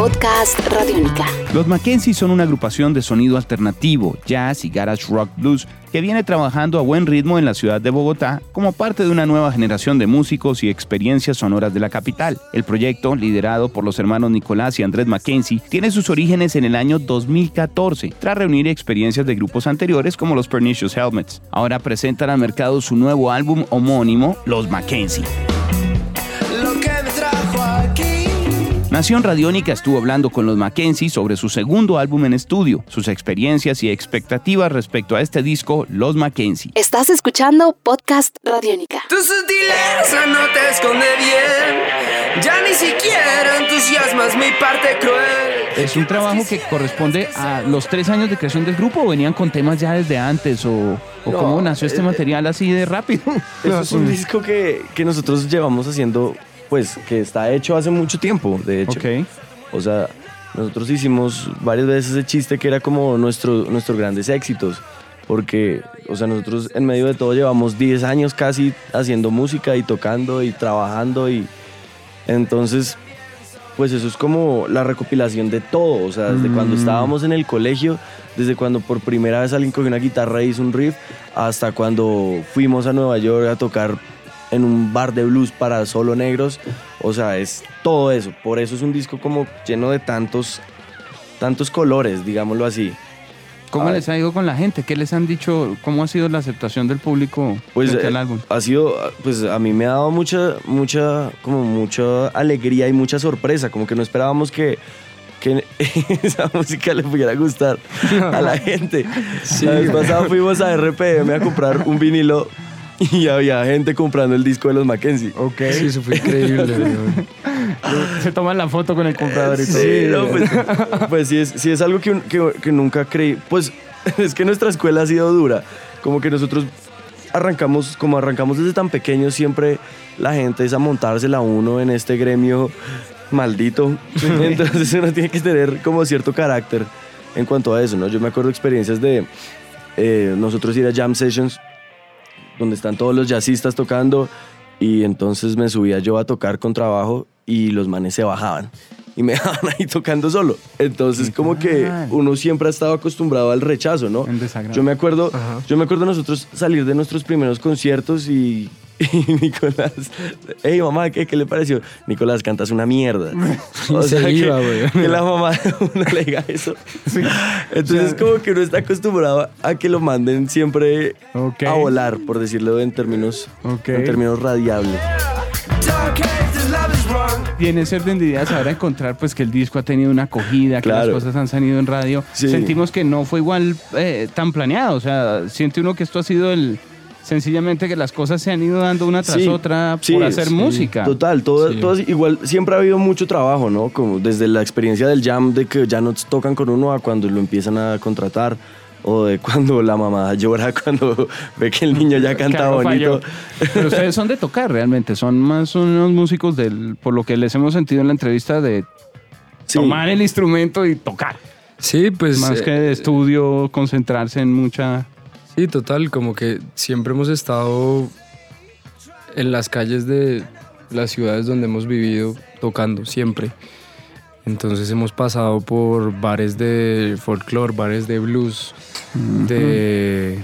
Podcast. Los Mackenzie son una agrupación de sonido alternativo, jazz y garage rock blues que viene trabajando a buen ritmo en la ciudad de Bogotá como parte de una nueva generación de músicos y experiencias sonoras de la capital. El proyecto, liderado por los hermanos Nicolás y Andrés Mackenzie, tiene sus orígenes en el año 2014, tras reunir experiencias de grupos anteriores como los Pernicious Helmets. Ahora presentan al mercado su nuevo álbum homónimo, Los Mackenzie. Nación Radiónica estuvo hablando con los Mackenzie sobre su segundo álbum en estudio, sus experiencias y expectativas respecto a este disco, Los Mackenzie. Estás escuchando Podcast Radiónica. Tu sutileza no te esconde bien, ya ni siquiera entusiasmas mi parte cruel. ¿Es un trabajo que corresponde a los tres años de creación del grupo o venían con temas ya desde antes o, o No, cómo nació este eh, material así de rápido? Eso es un disco que, que nosotros llevamos haciendo, pues, que está hecho hace mucho tiempo, de hecho. Ok. O sea, nosotros hicimos varias veces ese chiste que era como nuestro, nuestros grandes éxitos. Porque, o sea, nosotros en medio de todo llevamos 10 años casi haciendo música y tocando y trabajando y entonces, pues eso es como la recopilación de todo. O sea, desde cuando estábamos en el colegio, desde cuando por primera vez alguien cogió una guitarra e hizo un riff, hasta cuando fuimos a Nueva York a tocar en un bar de blues para solo negros. O sea, es todo eso. Por eso es un disco como lleno de tantos, tantos colores, digámoslo así. ¿Cómo Ay. les ha ido con la gente? ¿Qué les han dicho? ¿Cómo ha sido la aceptación del público Pues frente eh, álbum? ha sido, pues a mí me ha dado mucha, mucha, como mucha alegría y mucha sorpresa. Como que no esperábamos que, que esa música le pudiera gustar a la gente. La vez pasada fuimos a RPM a comprar un vinilo y había gente comprando el disco de los Mackenzie. Ok. Sí, eso fue increíble. Se toman la foto con el comprador y todo. Sí, no, pues, pues sí, es, sí es algo que, que- que nunca creí. Pues es que nuestra escuela ha sido dura. Como que nosotros arrancamos, como arrancamos desde tan pequeños, siempre la gente es a montársela a uno en este gremio maldito. Entonces uno tiene que tener como cierto carácter en cuanto a eso, ¿no? Yo me acuerdo experiencias de eh, nosotros ir a jam sessions donde están todos los jazzistas tocando y entonces me subía yo a tocar con trabajo y los manes se bajaban y me dejaban ahí tocando solo. Entonces como que uno siempre ha estado acostumbrado al rechazo, ¿no? El. Yo me acuerdo, Ajá. yo me acuerdo nosotros salir de nuestros primeros conciertos y, y Nicolás, hey mamá, ¿qué, ¿qué le pareció? Nicolás, cantas una mierda. Y se iba, güey. que la mamá de uno le diga eso. Entonces como que uno está acostumbrado a que lo manden siempre a volar, por decirlo en términos, en términos radiables. Y en ese orden de ideas ahora encontrar pues que el disco ha tenido una acogida, que las cosas han salido en radio. Sí. Sentimos que no fue igual eh, tan planeado. O sea, siente uno que esto ha sido el sencillamente que las cosas se han ido dando una tras Sí, otra sí, por hacer sí, música. Total, todo, Sí. todo así. igual siempre ha habido mucho trabajo, ¿no? Como desde la experiencia del jam de que ya no tocan con uno a cuando lo empiezan a contratar o de cuando la mamá llora cuando ve que el niño ya canta bonito. falló. Pero ustedes son de tocar realmente, son más unos músicos del, por lo que les hemos sentido en la entrevista de Sí. tomar el instrumento y tocar. Sí, pues. más eh, que de estudio, concentrarse en mucha. Sí, total, como que siempre hemos estado en las calles de las ciudades donde hemos vivido tocando, siempre. Entonces hemos pasado por bares de folclore, bares de blues, de...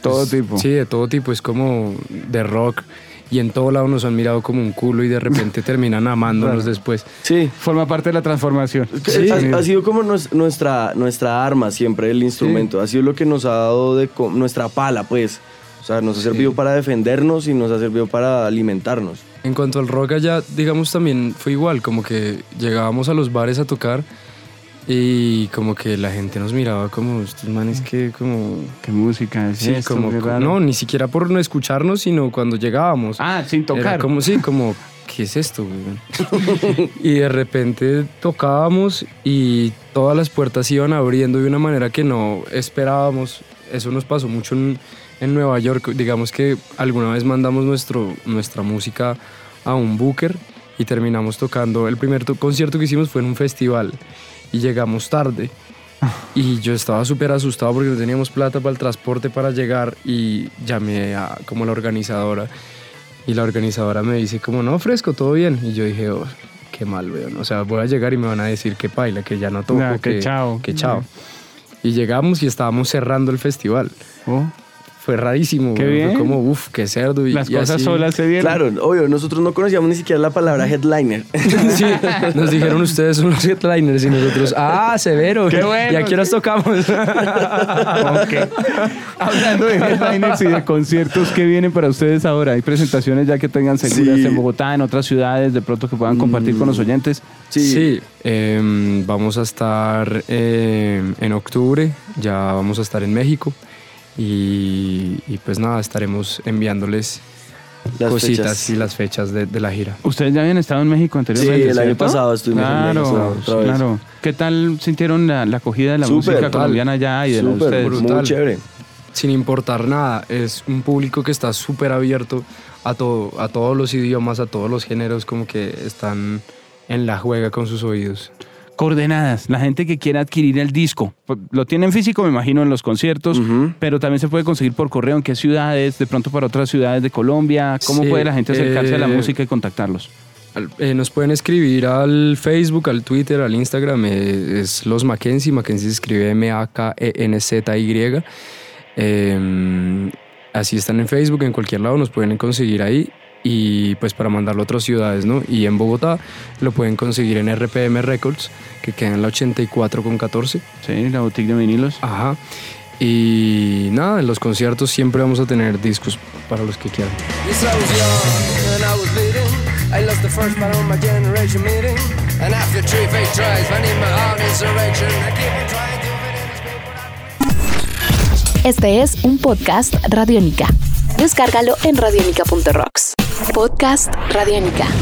Todo pues, tipo. Sí, de todo tipo, es como de rock. Y en todo lado nos han mirado como un culo y de repente terminan amándonos después. Sí. Forma parte de la transformación. Ha, ha sido como nues- nuestra, nuestra arma siempre el instrumento. Ha sido lo que nos ha dado de nuestra pala, pues. O sea, nos ha servido para defendernos y nos ha servido para alimentarnos. En cuanto al rock allá, digamos también fue igual, como que llegábamos a los bares a tocar y como que la gente nos miraba como estos manes que como ¿Qué música es sí, esto? como Qué raro. no, ni siquiera por no escucharnos, sino cuando llegábamos. Ah, sin Era tocar. como sí, como ¿qué es esto? güey?" y de repente tocábamos y todas las puertas iban abriendo de una manera que no esperábamos. Eso nos pasó mucho en, en Nueva York. Digamos que alguna vez mandamos nuestro, nuestra música a un booker y terminamos tocando. El primer to- concierto que hicimos fue en un festival y llegamos tarde. Y yo estaba súper asustado porque no teníamos plata para el transporte para llegar y llamé a como la organizadora. Y la organizadora me dice como, no, fresco, todo bien. Y yo dije, oh, qué mal, weón. O sea, voy a llegar y me van a decir que paila, que ya no toco, Ya, que que, chao. que chao. Y llegamos y estábamos cerrando el festival. Oh, Fue rarísimo, Qué weón. Fue bien. como, uff, qué cerdo. Y, las y cosas así- solas se dieron. Claro, obvio, nosotros no conocíamos ni siquiera la palabra headliner. Sí, nos dijeron ustedes son los headliners y nosotros, ah, severo. Qué bueno. ¿Y aquí nos tocamos? Ok. Hablando de headliners y de conciertos, ¿qué vienen para ustedes ahora? ¿Hay presentaciones ya que tengan seguras Sí. en Bogotá, en otras ciudades, de pronto que puedan compartir con los oyentes? Sí, em, vamos a estar em, en octubre, ya vamos a estar en México y, y pues nada, estaremos enviándoles Las cositas fechas. y las fechas de, de la gira. Ustedes ya habían estado en México anteriormente. Sí, el año pasado estuvimos en claro, México otra vez. Claro. ¿Qué tal sintieron la, la acogida de la Súper, música colombiana allá y de la de Súper, ustedes? brutal. muy chévere. Sin importar nada, es un público que está súper abierto a, todo, a todos los idiomas, a todos los géneros, como que están en la juega con sus oídos. Coordenadas, la gente que quiera adquirir el disco. Pues, Lo tienen físico, me imagino, en los conciertos, pero también se puede conseguir por correo en qué ciudades, de pronto para otras ciudades de Colombia. ¿Cómo Sí, puede la gente acercarse a la eh, música y contactarlos? Eh, nos pueden escribir al Facebook, al Twitter, al Instagram, eh, es Los Mackenzie, Mackenzie se escribe M-A-K-E-N-Z-Y. Así están en Facebook, en cualquier lado nos pueden conseguir ahí y pues para mandarlo a otras ciudades, ¿no? Y en Bogotá lo pueden conseguir en RPM Records, que queda en la 84 con 14. Sí, la boutique de vinilos. Ajá. Y nada, en los conciertos siempre vamos a tener discos para los que quieran. Este es un podcast Radiónica. Descárgalo en radiónica.rocks. Podcast Radiónica.